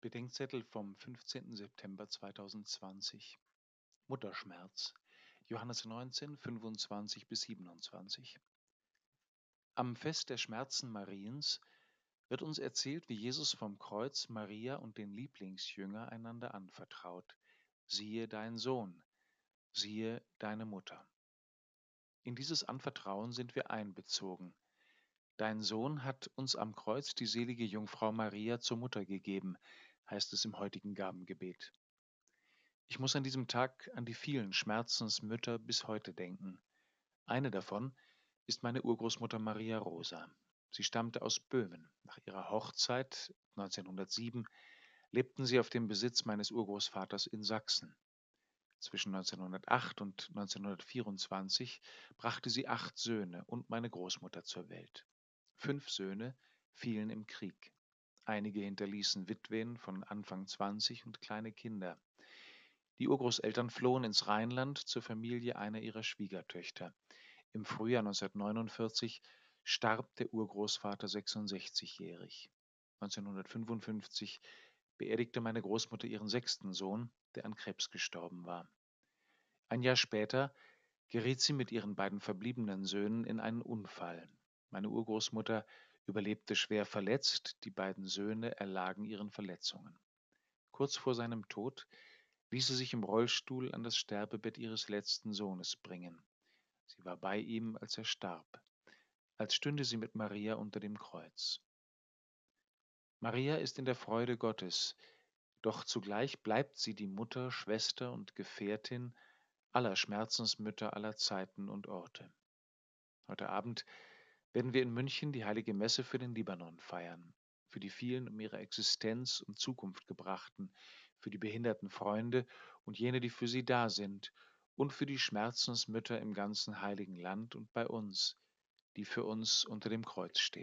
Bedenkzettel vom 15. September 2020 Mutterschmerz Johannes 19, 25 bis 27 Am Fest der Schmerzen Mariens wird uns erzählt, wie Jesus vom Kreuz Maria und den Lieblingsjünger einander anvertraut. Siehe dein Sohn, siehe deine Mutter. In dieses Anvertrauen sind wir einbezogen. Dein Sohn hat uns am Kreuz die selige Jungfrau Maria zur Mutter gegeben, heißt es im heutigen Gabengebet. Ich muss an diesem Tag an die vielen Schmerzensmütter bis heute denken. Eine davon ist meine Urgroßmutter Maria Rosa. Sie stammte aus Böhmen. Nach ihrer Hochzeit 1907 lebten sie auf dem Besitz meines Urgroßvaters in Sachsen. Zwischen 1908 und 1924 brachte sie acht Söhne und meine Großmutter zur Welt. Fünf Söhne fielen im Krieg. Einige hinterließen Witwen von Anfang 20 und kleine Kinder. Die Urgroßeltern flohen ins Rheinland zur Familie einer ihrer Schwiegertöchter. Im Frühjahr 1949 starb der Urgroßvater 66-jährig. 1955 beerdigte meine Großmutter ihren sechsten Sohn, der an Krebs gestorben war. Ein Jahr später geriet sie mit ihren beiden verbliebenen Söhnen in einen Unfall. Meine Urgroßmutter überlebte schwer verletzt, die beiden Söhne erlagen ihren Verletzungen. Kurz vor seinem Tod ließ sie sich im Rollstuhl an das Sterbebett ihres letzten Sohnes bringen. Sie war bei ihm, als er starb, als stünde sie mit Maria unter dem Kreuz. Maria ist in der Freude Gottes, doch zugleich bleibt sie die Mutter, Schwester und Gefährtin aller Schmerzensmütter aller Zeiten und Orte. Heute Abend werden wir in München die heilige Messe für den Libanon feiern, für die vielen um ihre Existenz und Zukunft gebrachten, für die behinderten Freunde und jene, die für sie da sind, und für die Schmerzensmütter im ganzen heiligen Land und bei uns, die für uns unter dem Kreuz stehen.